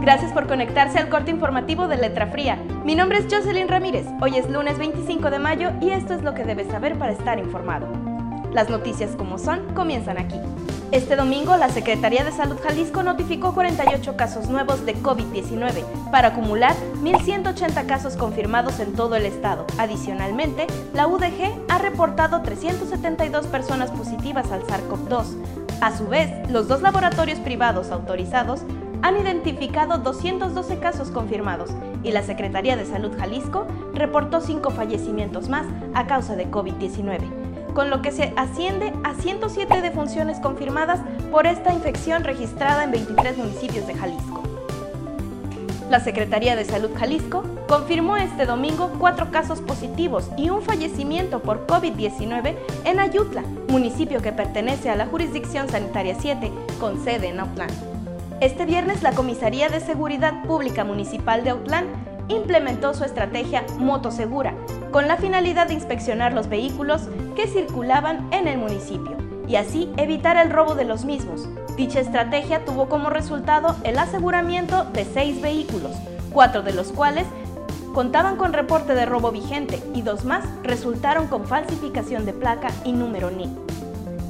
Gracias por conectarse al corte informativo de Letra Fría. Mi nombre es Jocelyn Ramírez. Hoy es lunes 25 de mayo y esto es lo que debes saber para estar informado. Las noticias como son comienzan aquí. Este domingo, la Secretaría de Salud Jalisco notificó 48 casos nuevos de COVID-19 para acumular 1.180 casos confirmados en todo el estado. Adicionalmente, la UDG ha reportado 372 personas positivas al SARS-CoV-2. A su vez, los dos laboratorios privados autorizados han identificado 212 casos confirmados y la Secretaría de Salud Jalisco reportó 5 fallecimientos más a causa de COVID-19, con lo que se asciende a 107 defunciones confirmadas por esta infección registrada en 23 municipios de Jalisco. La Secretaría de Salud Jalisco confirmó este domingo cuatro casos positivos y un fallecimiento por COVID-19 en Ayutla, municipio que pertenece a la jurisdicción sanitaria 7, con sede en Autlán. Este viernes la Comisaría de Seguridad Pública Municipal de Autlán implementó su estrategia Motosegura, con la finalidad de inspeccionar los vehículos que circulaban en el municipio y así evitar el robo de los mismos. Dicha estrategia tuvo como resultado el aseguramiento de seis vehículos, cuatro de los cuales contaban con reporte de robo vigente y dos más resultaron con falsificación de placa y número NIC.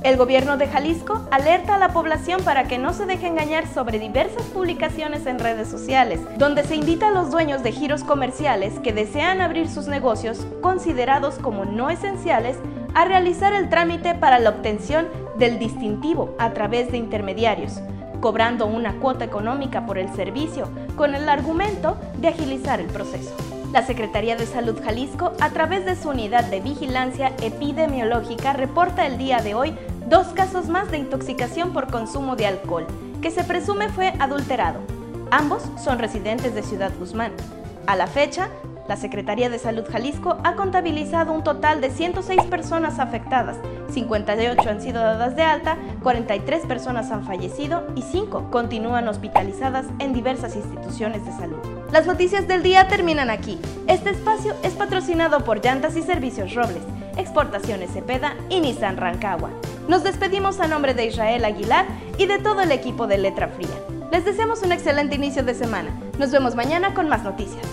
El gobierno de Jalisco alerta a la población para que no se deje engañar sobre diversas publicaciones en redes sociales, donde se invita a los dueños de giros comerciales que desean abrir sus negocios considerados como no esenciales a realizar el trámite para la obtención del distintivo a través de intermediarios, cobrando una cuota económica por el servicio, con el argumento de agilizar el proceso. La Secretaría de Salud Jalisco, a través de su unidad de vigilancia epidemiológica, reporta el día de hoy dos casos más de intoxicación por consumo de alcohol, que se presume fue adulterado. Ambos son residentes de Ciudad Guzmán. A la fecha, la Secretaría de Salud Jalisco ha contabilizado un total de 106 personas afectadas, 58 han sido dadas de alta, 43 personas han fallecido y 5 continúan hospitalizadas en diversas instituciones de salud. Las noticias del día terminan aquí. Este espacio es patrocinado por Llantas y Servicios Robles, Exportaciones Cepeda y Nissan Rancagua. Nos despedimos a nombre de Israel Aguilar y de todo el equipo de Letra Fría. Les deseamos un excelente inicio de semana. Nos vemos mañana con más noticias.